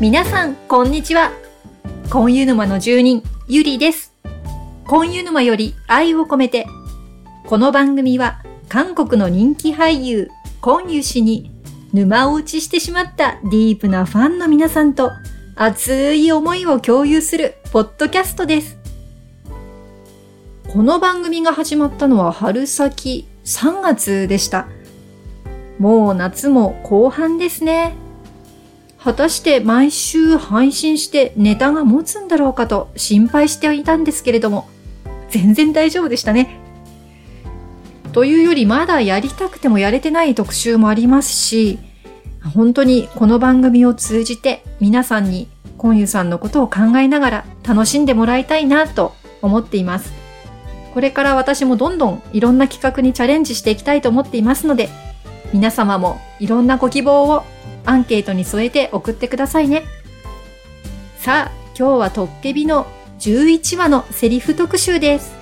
皆さん、こんにちは。コンユ沼の住人、ゆりです。コンユ沼より愛を込めて。この番組は、韓国の人気俳優、コンユ氏に、沼落ちしてしまったディープなファンの皆さんと、熱い思いを共有する、ポッドキャストです。この番組が始まったのは春先3月でした。もう夏も後半ですね。果たして毎週配信してネタが持つんだろうかと心配していたんですけれども、全然大丈夫でしたね。というよりまだやりたくてもやれてない特集もありますし、本当にこの番組を通じて皆さんにコンユさんのことを考えながら楽しんでもらいたいなと思っています。これから私もどんどんいろんな企画にチャレンジしていきたいと思っていますので、皆様もいろんなご希望をアンケートに添えて送ってくださいね。さあ、今日はトッケビの11話のセリフ特集です。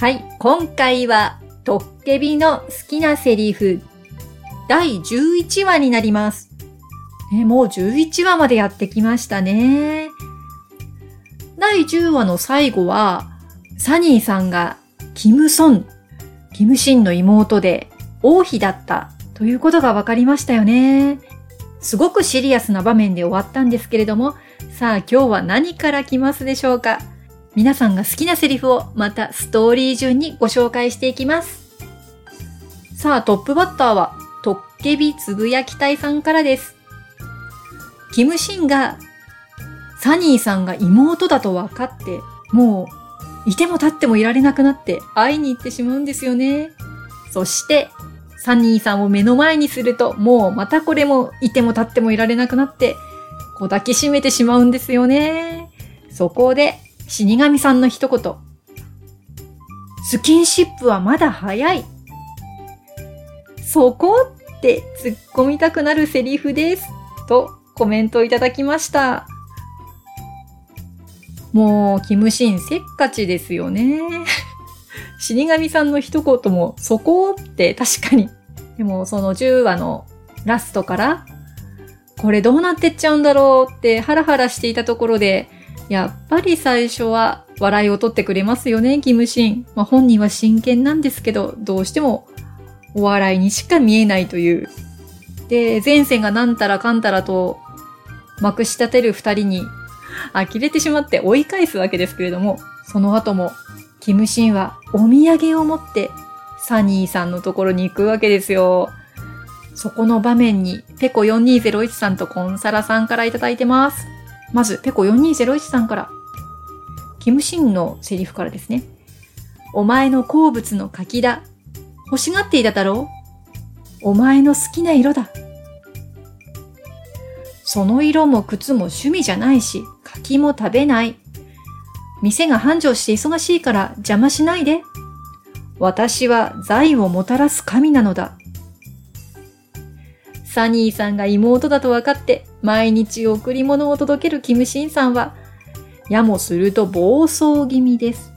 はい、今回はトッケビの好きなセリフ第11話になります。ね、もう11話までやってきましたね。第10話の最後は、サニーさんがキム・ソン、キム・シンの妹で王妃だったということが分かりましたよね。すごくシリアスな場面で終わったんですけれども、さあ今日は何から来ますでしょうか皆さんが好きなセリフをまたストーリー順にご紹介していきます。さあトップバッターはトッケビつぶやき隊さんからです。キムシンがサニーさんが妹だと分かって、もういても立ってもいられなくなって会いに行ってしまうんですよね。そしてサニーさんを目の前にするともうまたこれもいても立ってもいられなくなってこう抱きしめてしまうんですよね。そこで死神さんの一言。スキンシップはまだ早い。そこって突っ込みたくなるセリフです。とコメントいただきました。もう、キムシンせっかちですよね。死神さんの一言も、そこって確かに。でも、その10話のラストから、これどうなってっちゃうんだろうってハラハラしていたところで、やっぱり最初は笑いを取ってくれますよね、キムシン。まあ、本人は真剣なんですけど、どうしてもお笑いにしか見えないという。で、前世がなんたらかんたらとまくし立てる二人に呆れてしまって追い返すわけですけれども、その後も、キムシンはお土産を持ってサニーさんのところに行くわけですよ。そこの場面に、ペコ4201さんとコンサラさんからいただいてます。まず、ペコ4201さんから。キムシンのセリフからですね。お前の好物の柿だ。欲しがっていただろうお前の好きな色だ。その色も靴も趣味じゃないし、柿も食べない。店が繁盛して忙しいから邪魔しないで。私は財をもたらす神なのだ。サニーさんが妹だと分かって、毎日贈り物を届けるキムシンさんは、やもすると暴走気味です。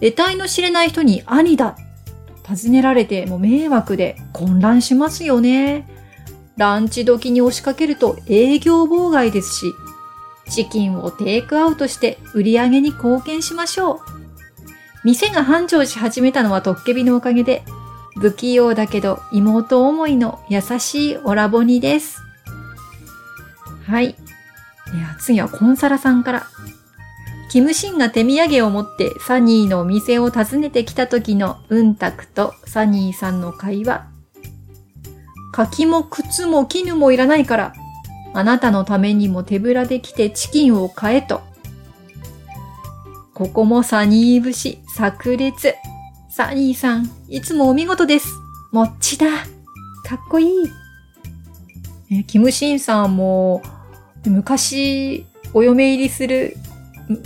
得体の知れない人に兄だ。尋ねられても迷惑で混乱しますよね。ランチ時に押しかけると営業妨害ですし、チキンをテイクアウトして売り上げに貢献しましょう。店が繁盛し始めたのはトッケビのおかげで、不器用だけど妹思いの優しいオラボニです。はい。では次はコンサラさんから。キムシンが手土産を持ってサニーのお店を訪ねてきた時のうんたくとサニーさんの会話。柿も靴も絹もいらないから、あなたのためにも手ぶらで来てチキンを買えと。ここもサニー節、炸裂。サニーさん、いつもお見事です。もっちだ。かっこいい。えキムシンさんも、昔、お嫁入りする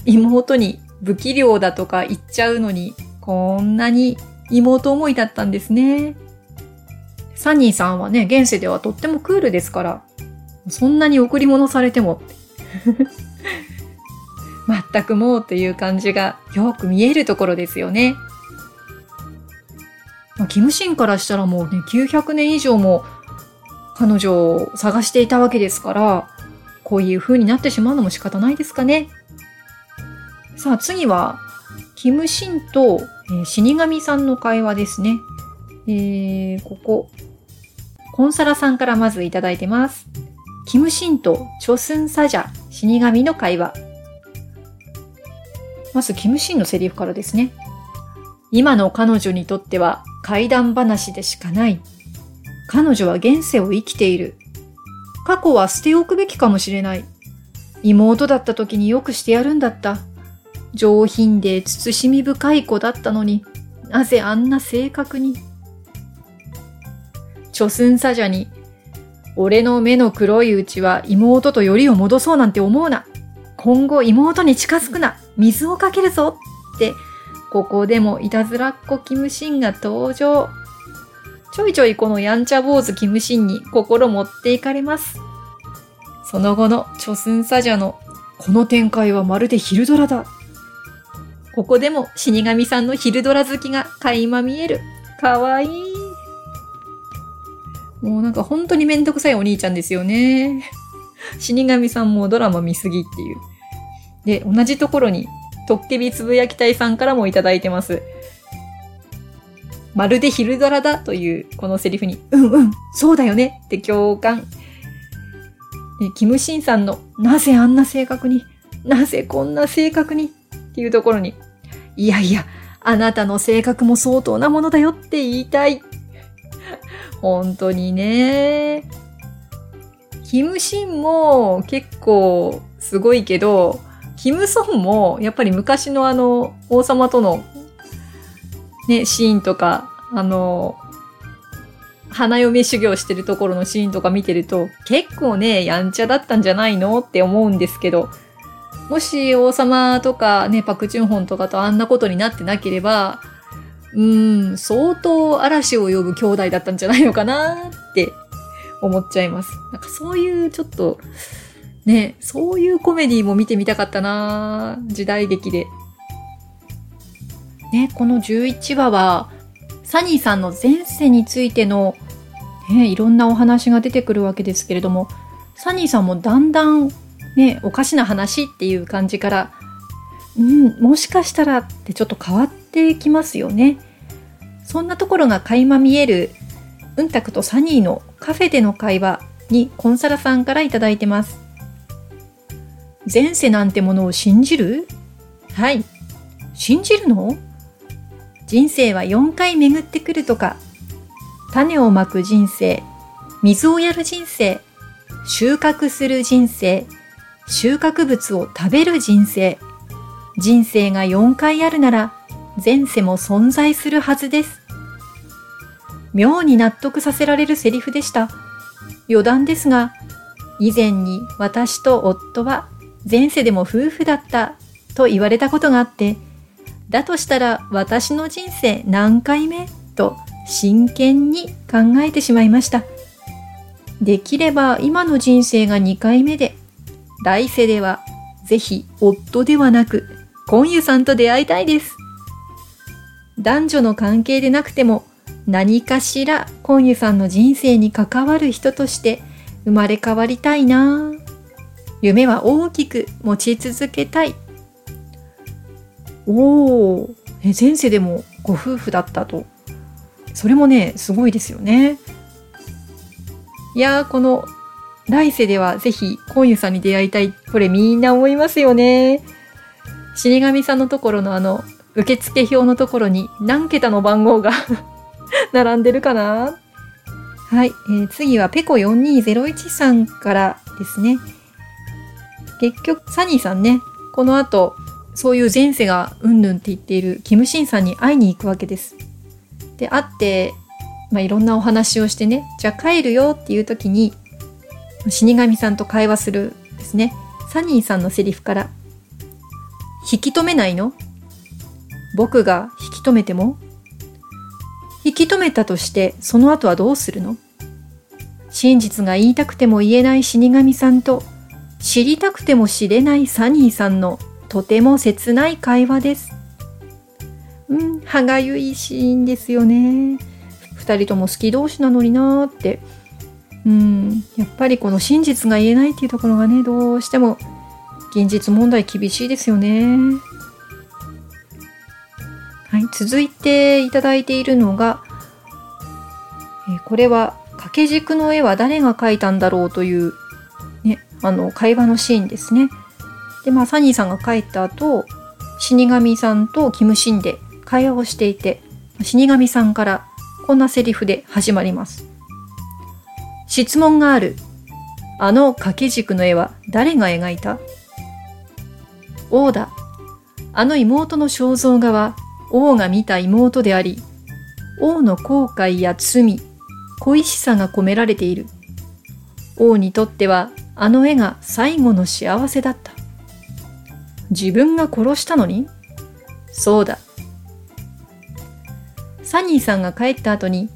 妹に不器量だとか言っちゃうのに、こんなに妹思いだったんですね。サニーさんはね、現世ではとってもクールですから、そんなに贈り物されても、全くもうという感じがよく見えるところですよね。ま、キムシンからしたらもうね、900年以上も彼女を探していたわけですから、こういう風になってしまうのも仕方ないですかね。さあ次は、キムシンと、え、死神さんの会話ですね。えー、ここ、コンサラさんからまずいただいてます。キムシンとチョスンサジャ、死神の会話。まず、キムシンのセリフからですね。今の彼女にとっては怪談話でしかない。彼女は現世を生きている。過去は捨ておくべきかもしれない。妹だった時によくしてやるんだった。上品で慎み深い子だったのに、なぜあんな性格に。諸寸サジャに、俺の目の黒いうちは妹とよりを戻そうなんて思うな。今後妹に近づくな。水をかけるぞ。って、ここでもいたずらっ子キムシンが登場。ちょいちょいこのやんちゃ坊主キムシンに心持っていかれます。その後のチョスンサジャのこの展開はまるで昼ドラだ。ここでも死神さんの昼ドラ好きが垣間見える。かわいい。もうなんか本当にめんどくさいお兄ちゃんですよね。死神さんもドラマ見すぎっていう。で、同じところに、トッケビつぶやき隊さんからもいただいてます。まるで昼ドラだというこのセリフに、うんうん、そうだよねって共感。キムシンさんの、なぜあんな性格に、なぜこんな性格に？っていうところに、いやいや、あなたの性格も相当なものだよって言いたい。本当にね。キムシンも結構すごいけど、キムソンもやっぱり昔のあの王様とのね、シーンとか、あの、花嫁修行してるところのシーンとか見てると、結構ね、やんちゃだったんじゃないのって思うんですけど、もし王様とかね、パクチュンホンとかとあんなことになってなければ、うん、相当嵐を呼ぶ兄弟だったんじゃないのかなって思っちゃいます。なんかそういうちょっと、ね、そういうコメディも見てみたかったな時代劇で。ね、この11話は、サニーさんの前世についての、ね、いろんなお話が出てくるわけですけれども、サニーさんもだんだん、ね、おかしな話っていう感じから、うん、もしかしたらってちょっと変わってきますよね。そんなところが垣間見える、うんたくとサニーのカフェでの会話にコンサラさんからいただいてます。前世なんてものを信じる？はい。信じるの？人生は4回巡ってくるとか、種をまく人生、水をやる人生、収穫する人生、収穫物を食べる人生、人生が4回あるなら、前世も存在するはずです。妙に納得させられるセリフでした。余談ですが、以前に私と夫は前世でも夫婦だったと言われたことがあって、だとしたら私の人生何回目？と真剣に考えてしまいました。できれば今の人生が2回目で、来世ではぜひ夫ではなく、コンユさんと出会いたいです。男女の関係でなくても何かしらコンユさんの人生に関わる人として生まれ変わりたいな夢は大きく持ち続けたいおお、前世でもご夫婦だったと。それもね、すごいですよね。いや、この来世ではぜひ、コンユさんに出会いたい。これみんな思いますよね。死神さんのところのあの、受付表のところに何桁の番号が 並んでるかな？はい、えー、次はペコ4201さんからですね。結局、サニーさんね、この後、そういう前世がうんぬんって言っているキムシンさんに会いに行くわけです。で、会って、まあ、いろんなお話をしてね、じゃあ帰るよっていう時に、死神さんと会話するですね。サニーさんのセリフから、引き止めないの？僕が引き止めても？引き止めたとしてその後はどうするの？真実が言いたくても言えない死神さんと知りたくても知れないサニーさんのとても切ない会話です。うん、歯がゆいシーンですよね。二人とも好き同士なのになーって。うん、やっぱりこの真実が言えないっていうところがね、どうしても現実問題厳しいですよね。はい、続いていただいているのが、えこれは掛け軸の絵は誰が描いたんだろうという、ね、あの、会話のシーンですね。で、まあ、サニーさんが帰った後、死神さんとキムシンで会話をしていて、死神さんからこんなセリフで始まります。質問がある。あの掛け軸の絵は誰が描いた？王だ。あの妹の肖像画は王が見た妹であり、王の後悔や罪、恋しさが込められている。王にとってはあの絵が最後の幸せだった。自分が殺したのに？そうだ。サニーさんが帰った後に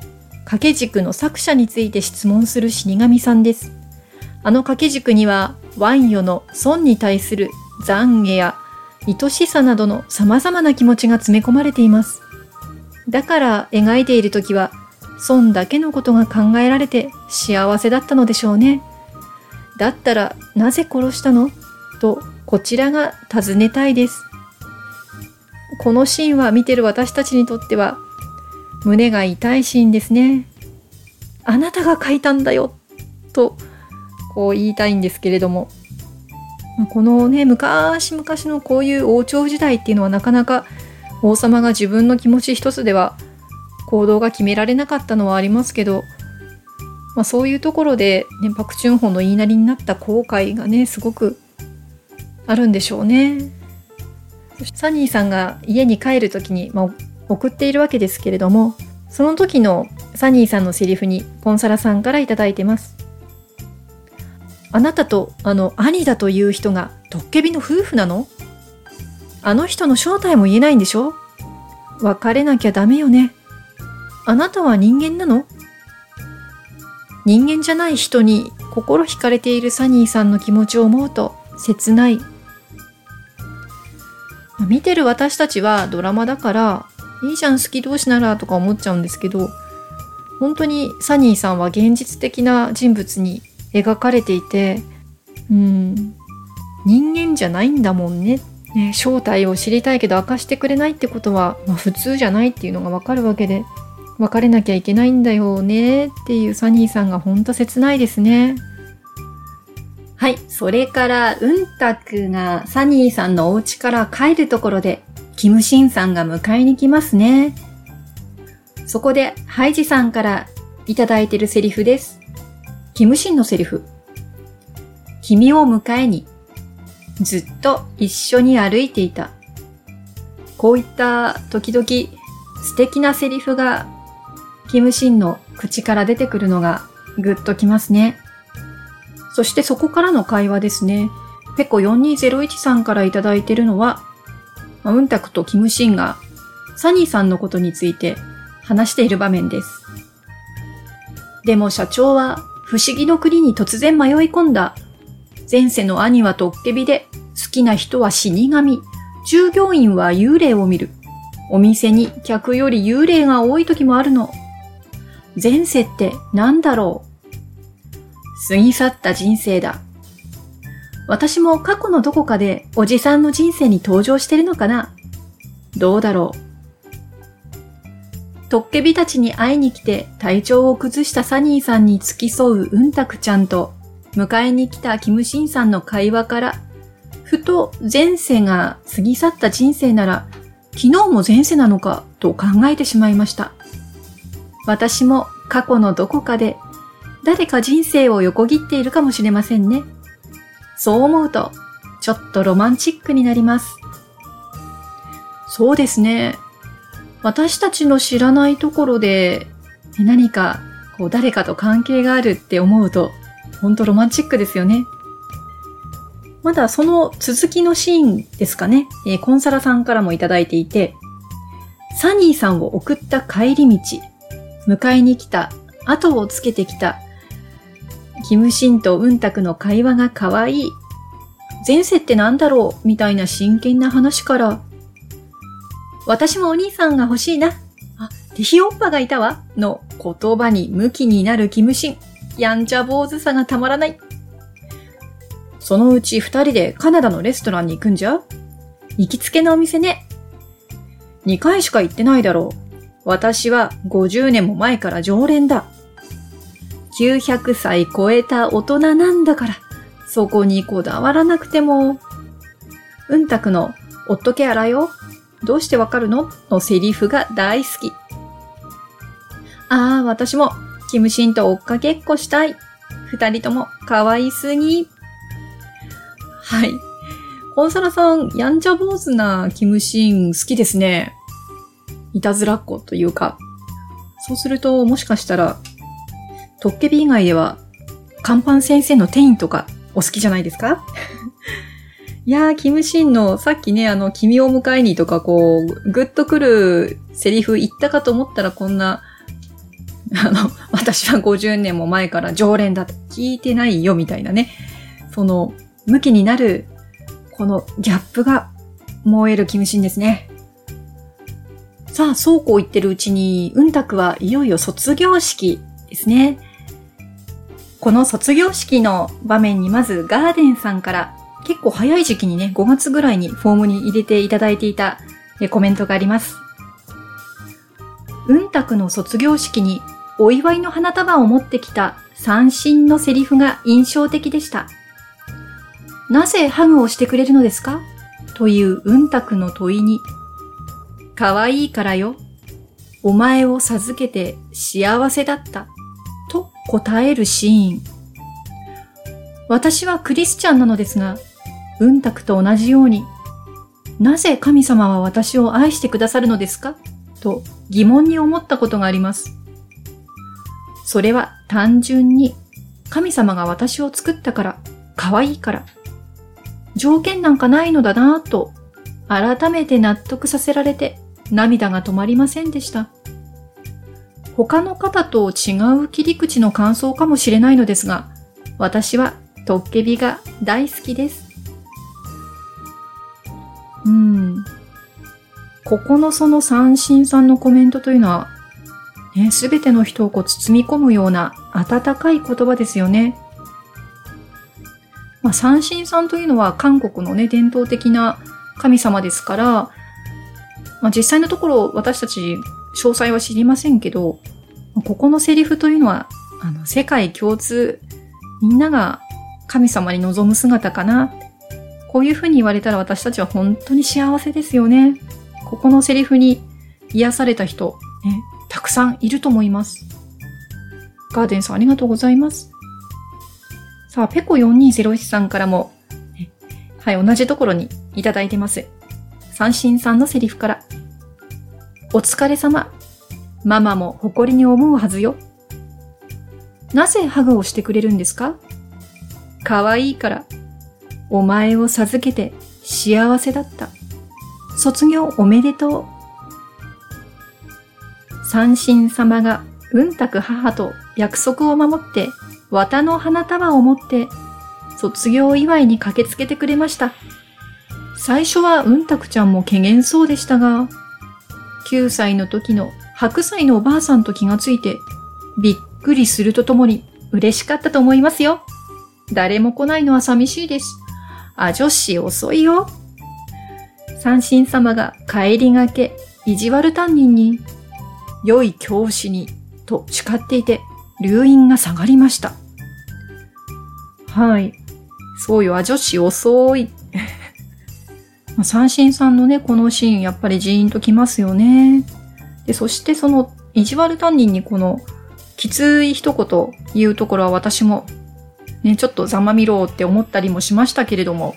掛け軸の作者について質問する死神さんです。あの掛け軸にはワンヨの孫に対する懺悔や愛しさなどの様々な気持ちが詰め込まれています。だから描いている時は孫だけのことが考えられて幸せだったのでしょうね。だったらなぜ殺したの？とこちらが尋ねたいです。このシーンは見てる私たちにとっては胸が痛いシーンですね。あなたが書いたんだよとこう言いたいんですけれどもこのね昔々のこういう王朝時代っていうのはなかなか王様が自分の気持ち一つでは行動が決められなかったのはありますけど、まあ、そういうところで、ね、パク・チュンホの言いなりになった後悔がねすごくあるんでしょうね。サニーさんが家に帰る時に、まあ、送っているわけですけれどもその時のサニーさんのセリフにコンサラさんから頂いてます。あなたとあの兄だという人がトッケビの夫婦なの？あの人の正体も言えないんでしょ？別れなきゃダメよね。あなたは人間なの？人間じゃない人に心惹かれているサニーさんの気持ちを思うと切ない。見てる私たちはドラマだからいいじゃん好き同士ならとか思っちゃうんですけど本当にサニーさんは現実的な人物に描かれていて、うん、人間じゃないんだもんね。ね正体を知りたいけど明かしてくれないってことは、まあ、普通じゃないっていうのがわかるわけで、別れなきゃいけないんだよねっていうサニーさんがほんと切ないですね。はい。それから、うんたくがサニーさんのお家から帰るところで、キムシンさんが迎えに来ますね。そこで、ハイジさんからいただいてるセリフです。キムシンのセリフ。君を迎えに、ずっと一緒に歩いていた。こういった時々素敵なセリフがキムシンの口から出てくるのがぐっときますね。そしてそこからの会話ですね。ペコ4201さんからいただいてるのは、ウンタクとキムシンがサニーさんのことについて話している場面です。でも社長は不思議の国に突然迷い込んだ。前世の兄はトッケビで、好きな人は死神、従業員は幽霊を見る。お店に客より幽霊が多い時もあるの。前世って何だろう過ぎ去った人生だ。私も過去のどこかでおじさんの人生に登場してるのかなどうだろうトッケビたちに会いに来て体調を崩したサニーさんに付き添ううんたくちゃんと、迎えに来たキムシンさんの会話から、ふと前世が過ぎ去った人生なら、昨日も前世なのかと考えてしまいました。私も過去のどこかで誰か人生を横切っているかもしれませんね。そう思うと、ちょっとロマンチックになります。そうですね。私たちの知らないところで何かこう誰かと関係があるって思うと、ほんとロマンチックですよね。まだその続きのシーンですかね、えー、コンサラさんからもいただいていて、サニーさんを送った帰り道、迎えに来た、後をつけてきた、キムシンとウンタクの会話が可愛い。前世って何だろうみたいな真剣な話から、私もお兄さんが欲しいな。あ、ティヒオッパがいたわ。の言葉に向きになるキムシン。やんちゃ坊主さがたまらない。そのうち二人でカナダのレストランに行くんじゃ行きつけのお店ね。二回しか行ってないだろう。私は50年も前から常連だ。900歳超えた大人なんだから、そこにこだわらなくても。うんたくの、おっとけあらよ。どうしてわかるの？のセリフが大好き。ああ、私も、キムシンと追っかけっこしたい。二人とも可愛すぎ。はい。コンサラさん、やんちゃ坊主なキムシン好きですね。いたずらっ子というか。そうすると、もしかしたら、トッケビ以外では、カンパン先生のテインとかお好きじゃないですか？いやー、キムシンのさっきね、あの、君を迎えにとかこう、ぐっとくるセリフ言ったかと思ったらこんな、あの、私は50年も前から常連だって聞いてないよみたいなね。その、向きになる、このギャップが燃えるキムシンですね。さあ、そうこう言ってるうちに、うんたくはいよいよ卒業式ですね。この卒業式の場面にまずガーデンさんから結構早い時期にね、5月ぐらいにフォームに入れていただいていたコメントがあります。うんたくの卒業式にお祝いの花束を持ってきた三振のセリフが印象的でした。なぜハグをしてくれるのですか？といううんたくの問いに、可愛いからよ。お前を授けて幸せだった。と答えるシーン。私はクリスチャンなのですが、うんたくと同じように、なぜ神様は私を愛してくださるのですか？と疑問に思ったことがあります。それは単純に神様が私を作ったから、可愛いから、条件なんかないのだなぁと改めて納得させられて涙が止まりませんでした。他の方と違う切り口の感想かもしれないのですが、私はトッケビが大好きです。うん。ここのその三振さんのコメントというのは、ね、すべての人をこう包み込むような温かい言葉ですよね。まあ、三振さんというのは韓国のね、伝統的な神様ですから、まあ、実際のところ私たち詳細は知りませんけど、ここのセリフというのは、あの、世界共通、みんなが神様に望む姿かな。こういうふうに言われたら私たちは本当に幸せですよね。ここのセリフに癒された人、ね、たくさんいると思います。ガーデンさんありがとうございます。さあ、ペコ4201さんからも、はい、同じところにいただいてます。三振さんのセリフから。お疲れ様。ママも誇りに思うはずよ。なぜハグをしてくれるんですか？可愛いから。お前を授けて幸せだった。卒業おめでとう。三神様がうんたく母と約束を守って、綿の花束を持って、卒業祝いに駆けつけてくれました。最初はうんたくちゃんも怪げそうでしたが、9歳の時の白菜のおばあさんと気がついて、びっくりするとともに嬉しかったと思いますよ。誰も来ないのは寂しいです。あ、女子遅いよ。三神様が帰りがけ、意地悪担任に、良い教師に、と誓っていて、留飲が下がりました。はい。そうよ、あ、女子遅い。三神さんのね、このシーン、やっぱりジーンときますよね。で、そしてその、意地悪担任にこの、きつい一言言うところは私もね、ちょっとざまみろって思ったりもしましたけれども、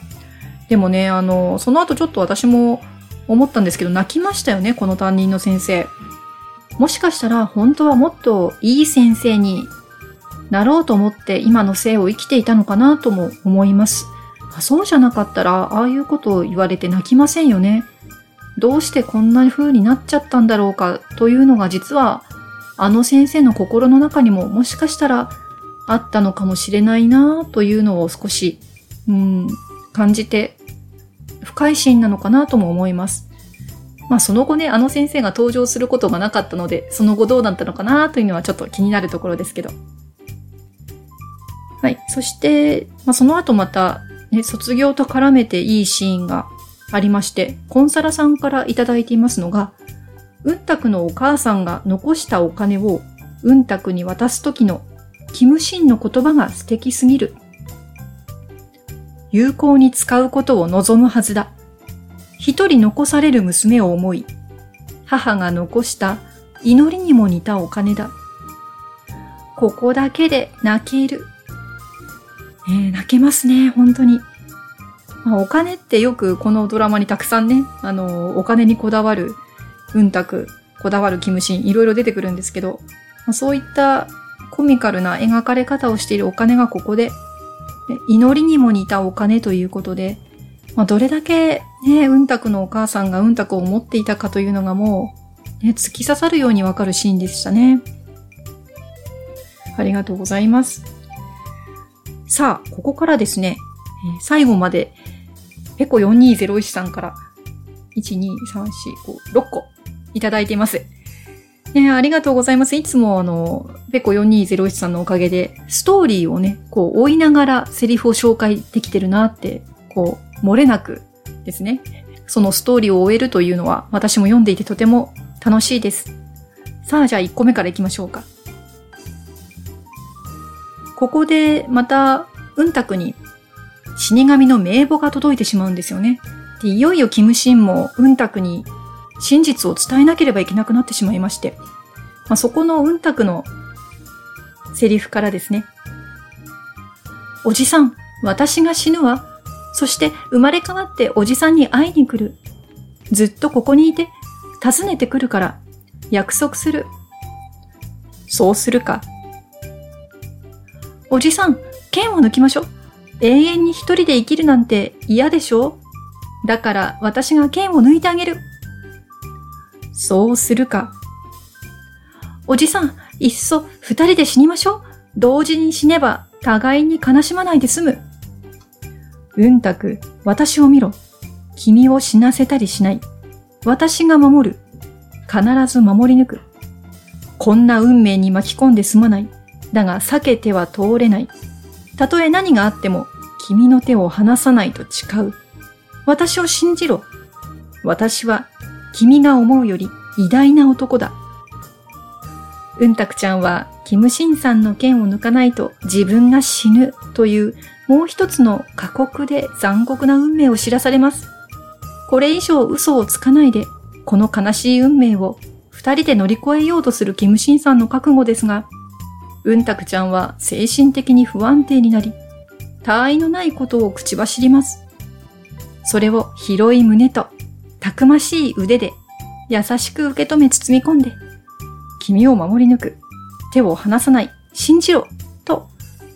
でもね、あの、その後ちょっと私も思ったんですけど、泣きましたよね、この担任の先生。もしかしたら本当はもっといい先生になろうと思って今の生を生きていたのかなとも思います。そうじゃなかったら、ああいうことを言われて泣きませんよね。どうしてこんな風になっちゃったんだろうかというのが実は、あの先生の心の中にももしかしたらあったのかもしれないなというのを少し、うん、感じて、不快心なのかなとも思います。まあその後ね、あの先生が登場することがなかったので、その後どうなったのかなというのはちょっと気になるところですけど。はい。そして、まあ、その後また、ね、卒業と絡めていいシーンがありまして、コンサラさんからいただいていますのが、うんたくのお母さんが残したお金をうんたくに渡す時のキムシンの言葉が素敵すぎる。有効に使うことを望むはずだ。一人残される娘を思い、母が残した祈りにも似たお金だ。ここだけで泣ける。えー、泣けますね、本当に。まあ、お金ってよくこのドラマにたくさんね、あの、お金にこだわる、うんたく、こだわるキムシン、いろいろ出てくるんですけど、まあ、そういったコミカルな描かれ方をしているお金がここで、祈りにも似たお金ということで、まあ、どれだけね、うんたくのお母さんがうんたくを持っていたかというのがもう、ね、突き刺さるようにわかるシーンでしたね。ありがとうございます。さあ、ここからですね、最後まで、ペコ4201さんから、1、2、3、4、5、6個いただいています。ね、ありがとうございます。いつもあの、ペコ4201さんのおかげで、ストーリーをね、こう追いながらセリフを紹介できてるなって、こう、漏れなくですね。そのストーリーを終えるというのは、私も読んでいてとても楽しいです。さあ、じゃあ1個目から行きましょうか。ここでまた、うんたくに死神の名簿が届いてしまうんですよね。でいよいよキムシンもうんたくに真実を伝えなければいけなくなってしまいまして、まあ、そこのうんたくのセリフからですね。おじさん、私が死ぬわ。そして生まれ変わっておじさんに会いに来る。ずっとここにいて、訪ねてくるから、約束する。そうするか。おじさん、剣を抜きましょう。永遠に一人で生きるなんて嫌でしょだから私が剣を抜いてあげる。そうするか。おじさん、いっそ二人で死にましょう。同時に死ねば互いに悲しまないで済む。うんたく、私を見ろ。君を死なせたりしない。私が守る。必ず守り抜く。こんな運命に巻き込んで済まない。だが避けては通れない。たとえ何があっても、君の手を離さないと誓う。私を信じろ。私は、君が思うより偉大な男だ。うんたくちゃんは、キムシンさんの剣を抜かないと自分が死ぬというもう一つの過酷で残酷な運命を知らされます。これ以上嘘をつかないで、この悲しい運命を二人で乗り越えようとするキムシンさんの覚悟ですが、うんたくちゃんは精神的に不安定になり、他愛のないことを口走ります。それを広い胸と、たくましい腕で、優しく受け止め包み込んで、君を守り抜く、手を離さない、信じろ、と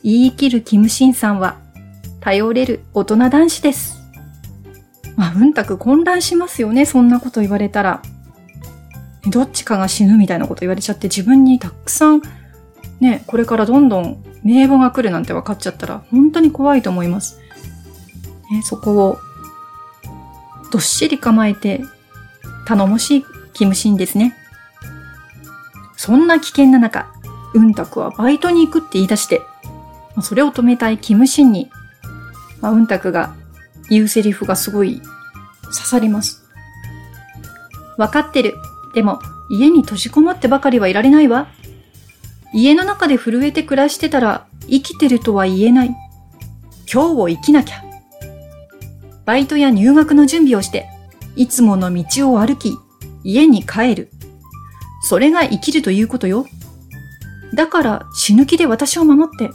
言い切るキムシンさんは、頼れる大人男子です。まあ、うんたく混乱しますよね、そんなこと言われたら。どっちかが死ぬみたいなこと言われちゃって自分にたくさんね、これからどんどん名簿が来るなんて分かっちゃったら本当に怖いと思います。ね、そこをどっしり構えて頼もしいキムシンですね。そんな危険な中、うんたくはバイトに行くって言い出して、それを止めたいキムシンに、まあ、うんたくが言うセリフがすごい刺さります。わかってる。でも、家に閉じこもってばかりはいられないわ。家の中で震えて暮らしてたら生きてるとは言えない。今日を生きなきゃ。バイトや入学の準備をして、いつもの道を歩き、家に帰る。それが生きるということよ。だから死ぬ気で私を守って。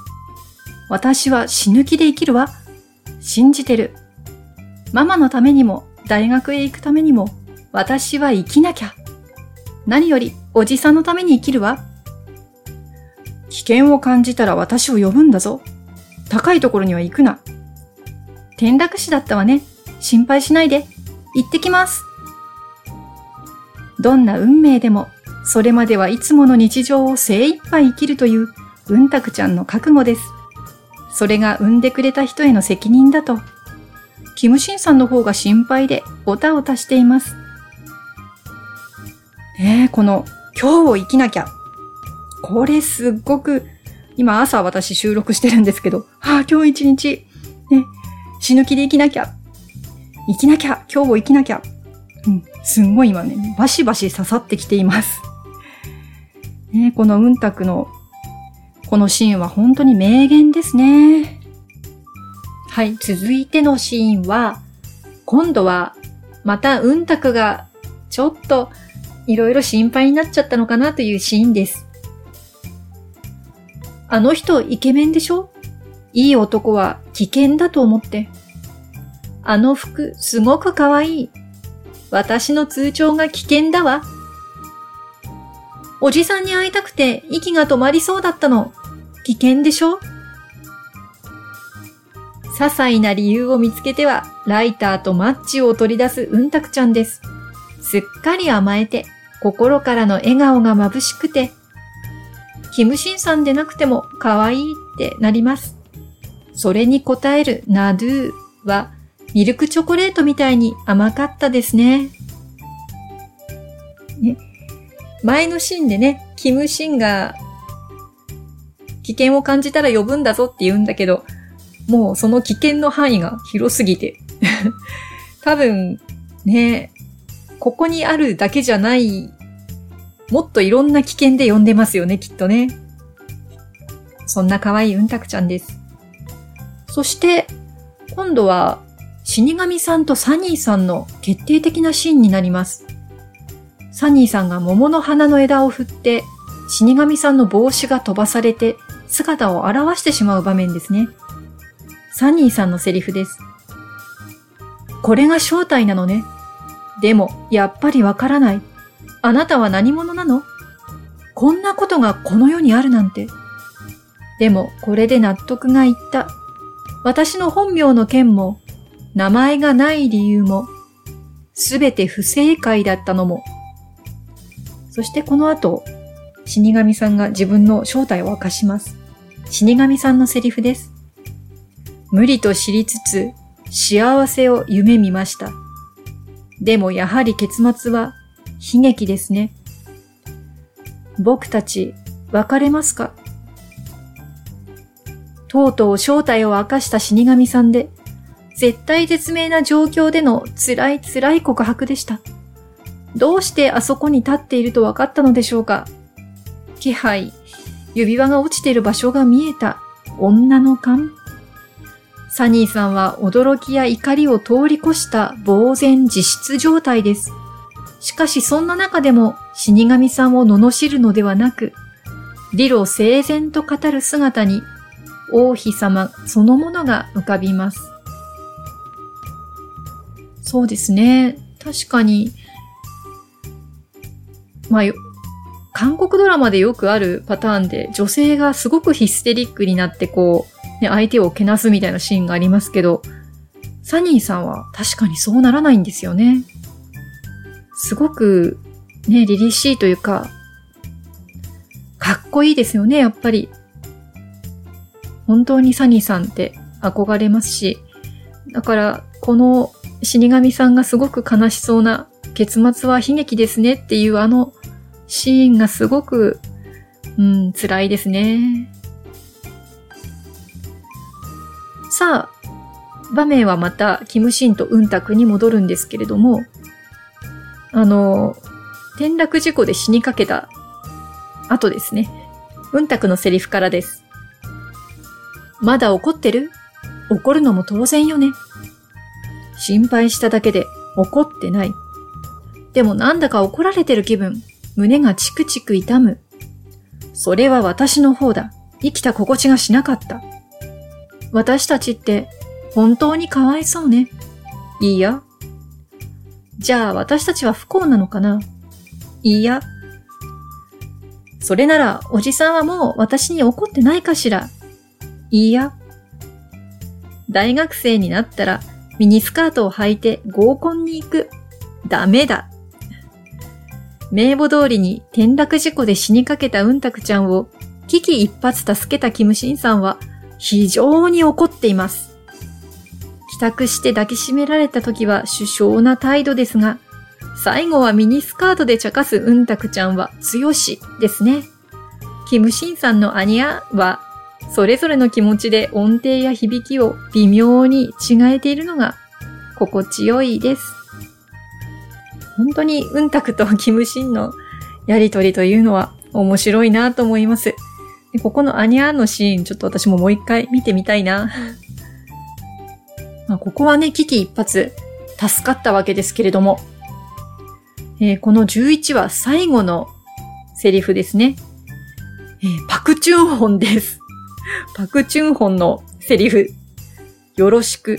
私は死ぬ気で生きるわ。信じてる。ママのためにも、大学へ行くためにも、私は生きなきゃ。何より、おじさんのために生きるわ。危険を感じたら私を呼ぶんだぞ。高いところには行くな。転落死だったわね。心配しないで。行ってきます。どんな運命でも、それまではいつもの日常を精一杯生きるという、うんたくちゃんの覚悟です。それが産んでくれた人への責任だと。キムシンさんの方が心配で、おたおたしています。ねえこの今日を生きなきゃ。これすっごく、今朝私収録してるんですけど、ああ、今日一日、ね、死ぬ気で生きなきゃ。生きなきゃ今日を生きなきゃうん、すんごい今ね、バシバシ刺さってきています。ね、このうんたくの、このシーンは本当に名言ですね。はい、続いてのシーンは、今度は、またうんたくが、ちょっと、いろいろ心配になっちゃったのかなというシーンです。あの人イケメンでしょ？いい男は危険だと思って。あの服すごく可愛い。私の通帳が危険だわ。おじさんに会いたくて息が止まりそうだったの。危険でしょ？些細な理由を見つけては、ライターとマッチを取り出すうんたくちゃんです。すっかり甘えて、心からの笑顔が眩しくて、キムシンさんでなくても可愛いってなります。それに応えるナドゥは、ミルクチョコレートみたいに甘かったですね。ね前のシーンでね、キムシンが危険を感じたら呼ぶんだぞって言うんだけど、もうその危険の範囲が広すぎて。多分、ね、ここにあるだけじゃない、もっといろんな危険で呼んでますよね、きっとね。そんな可愛いうんたくちゃんです。そして、今度は死神さんとサニーさんの決定的なシーンになります。サニーさんが桃の花の枝を振って、死神さんの帽子が飛ばされて姿を現してしまう場面ですね。サニーさんのセリフです。これが正体なのね。でも、やっぱりわからない。あなたは何者なの？こんなことがこの世にあるなんて。でも、これで納得がいった。私の本名の件も、名前がない理由も、すべて不正解だったのも。そしてこの後、死神さんが自分の正体を明かします。死神さんのセリフです。無理と知りつつ、幸せを夢見ました。でもやはり結末は悲劇ですね。僕たち別れますか？とうとう正体を明かした死神さんで絶対絶命な状況での辛い辛い告白でした。どうしてあそこに立っていると分かったのでしょうか気配、指輪が落ちている場所が見えた女の勘サニーさんは驚きや怒りを通り越した呆然自失状態です。しかしそんな中でも死神さんを罵るのではなく、理路整然と語る姿に王妃様そのものが浮かびます。そうですね。確かに、まあ、韓国ドラマでよくあるパターンで、女性がすごくヒステリックになってこう、ね、相手をけなすみたいなシーンがありますけど、サニーさんは確かにそうならないんですよね。すごく、ね、凛々しいというか、かっこいいですよね、やっぱり。本当にサニーさんって憧れますし、だから、この死神さんがすごく悲しそうな結末は悲劇ですねっていうあのシーンがすごく、うん、辛いですね。さあ、場面はまたキムシンとウンタクに戻るんですけれども、あの、転落事故で死にかけた後ですね。ウンタクのセリフからです。まだ怒ってる？怒るのも当然よね。心配しただけで怒ってない。でもなんだか怒られてる気分。胸がチクチク痛む。それは私の方だ。生きた心地がしなかった。私たちって本当にかわいそうね。いいや。じゃあ私たちは不幸なのかないいや。それならおじさんはもう私に怒ってないかしらいいや。大学生になったらミニスカートを履いて合コンに行く。ダメだ。名簿通りに転落事故で死にかけたうんたくちゃんを危機一髪助けたキムシンさんは非常に怒っています。帰宅して抱きしめられた時は首相な態度ですが、最後はミニスカートで茶化すうんたくちゃんは強しですね。キムシンさんのアニャは、それぞれの気持ちで音程や響きを微妙に違えているのが心地よいです。本当にうんたくとキムシンのやりとりというのは面白いなと思います。ここのアニャーのシーン、ちょっと私ももう一回見てみたいな。まあ、ここはね、危機一髪、助かったわけですけれども、えー、この11話最後のセリフですね。えー、パクチュンホンです。パクチュンホンのセリフ。よろしく。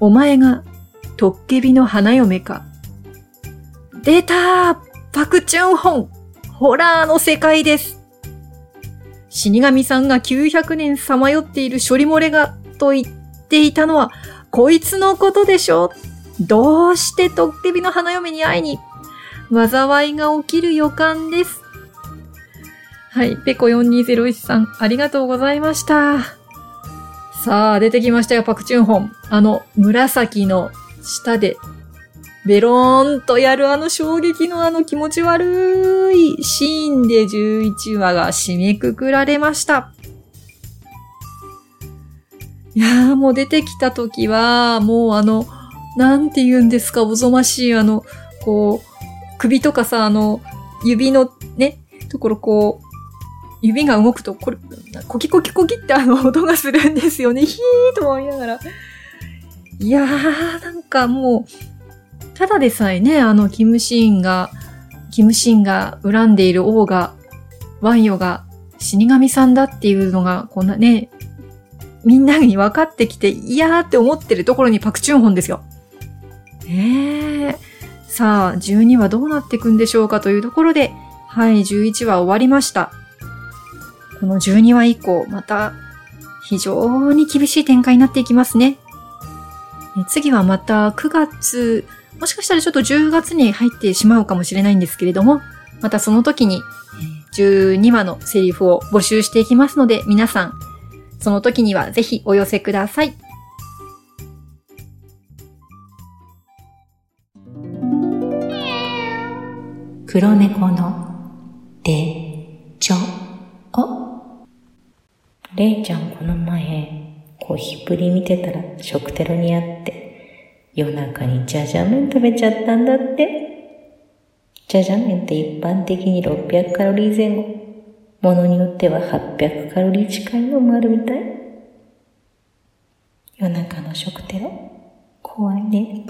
お前がトッケビの花嫁か。出たーパクチュンホンホラーの世界です死神さんが900年さまよっている処理漏れがと言っていたのはこいつのことでしょどうしてトッケビの花嫁に会いに災いが起きる予感です。はい。ペコ4201さん、ありがとうございました。さあ、出てきましたよ、パクチュンホン。あの、紫の下で、ベローンとやるあの衝撃のあの気持ち悪いシーンで11話が締めくくられました。いやーもう出てきた時は、もうあの、なんて言うんですか、おぞましいあの、こう、首とかさ、あの、指のね、ところこう、指が動くと、これ、コキコキコキってあの音がするんですよね。ヒーと思いながら。いやー、なんかもう、ただでさえね、あの、キムシーンが、キムシーンが恨んでいる王が、ワンヨが死神さんだっていうのが、こんなね、みんなに分かってきて、いやーって思ってるところにパクチュンホンですよ。ええさあ、12話どうなっていくんでしょうかというところで、はい、11話終わりました。この12話以降、また非常に厳しい展開になっていきますね。次はまた9月、もしかしたらちょっと10月に入ってしまうかもしれないんですけれども、またその時に12話のセリフを募集していきますので、皆さん、その時にはぜひお寄せください。黒猫のれいちゃんこの前、コーヒープリ見てたら食テロにあって、夜中にジャジャ麺食べちゃったんだって。ジャジャ麺って一般的に600カロリー前後。ものによっては800カロリー近いのもあるみたい。夜中の食テロ、怖いね。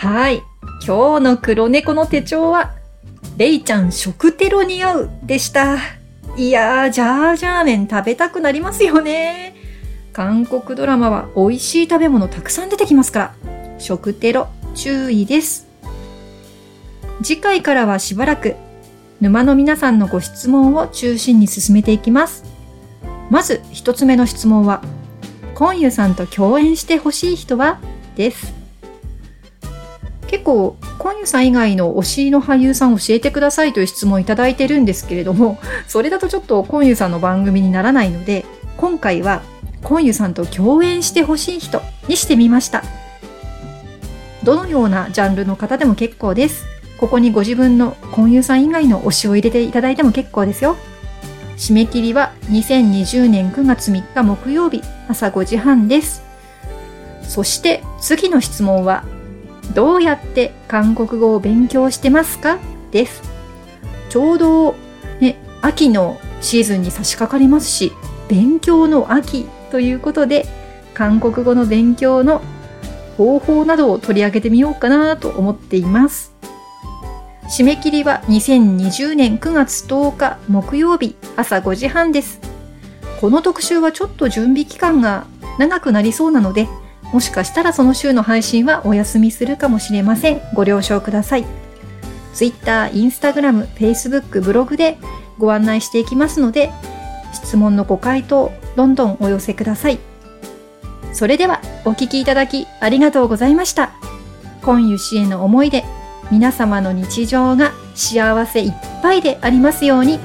はい。今日の黒猫の手帳は、レイちゃん食テロに合うでした。いやー、ジャージャー麺食べたくなりますよね。韓国ドラマは美味しい食べ物たくさん出てきますから、食テロ注意です。次回からはしばらく、沼の皆さんのご質問を中心に進めていきます。まず一つ目の質問は、コンユさんと共演してほしい人は？です。結構、コンユさん以外の推しの俳優さん教えてくださいという質問をいただいてるんですけれども、それだとちょっとコンユさんの番組にならないので、今回はコンユさんと共演してほしい人にしてみました。どのようなジャンルの方でも結構です。ここにご自分のコンユさん以外の推しを入れていただいても結構ですよ。締め切りは2020年9月3日木曜日朝5時半です。そして次の質問はどうやって韓国語を勉強してますか？です。ちょうどね、秋のシーズンに差し掛かりますし、勉強の秋ということで、韓国語の勉強の方法などを取り上げてみようかなと思っています。締め切りは2020年9月10日木曜日朝5時半です。この特集はちょっと準備期間が長くなりそうなので、もしかしたらその週の配信はお休みするかもしれません。ご了承ください。Twitter、Instagram、Facebook、ブログでご案内していきますので、質問のご回答、どんどんお寄せください。それでは、お聞きいただきありがとうございました。今湯氏への思いで、皆様の日常が幸せいっぱいでありますように。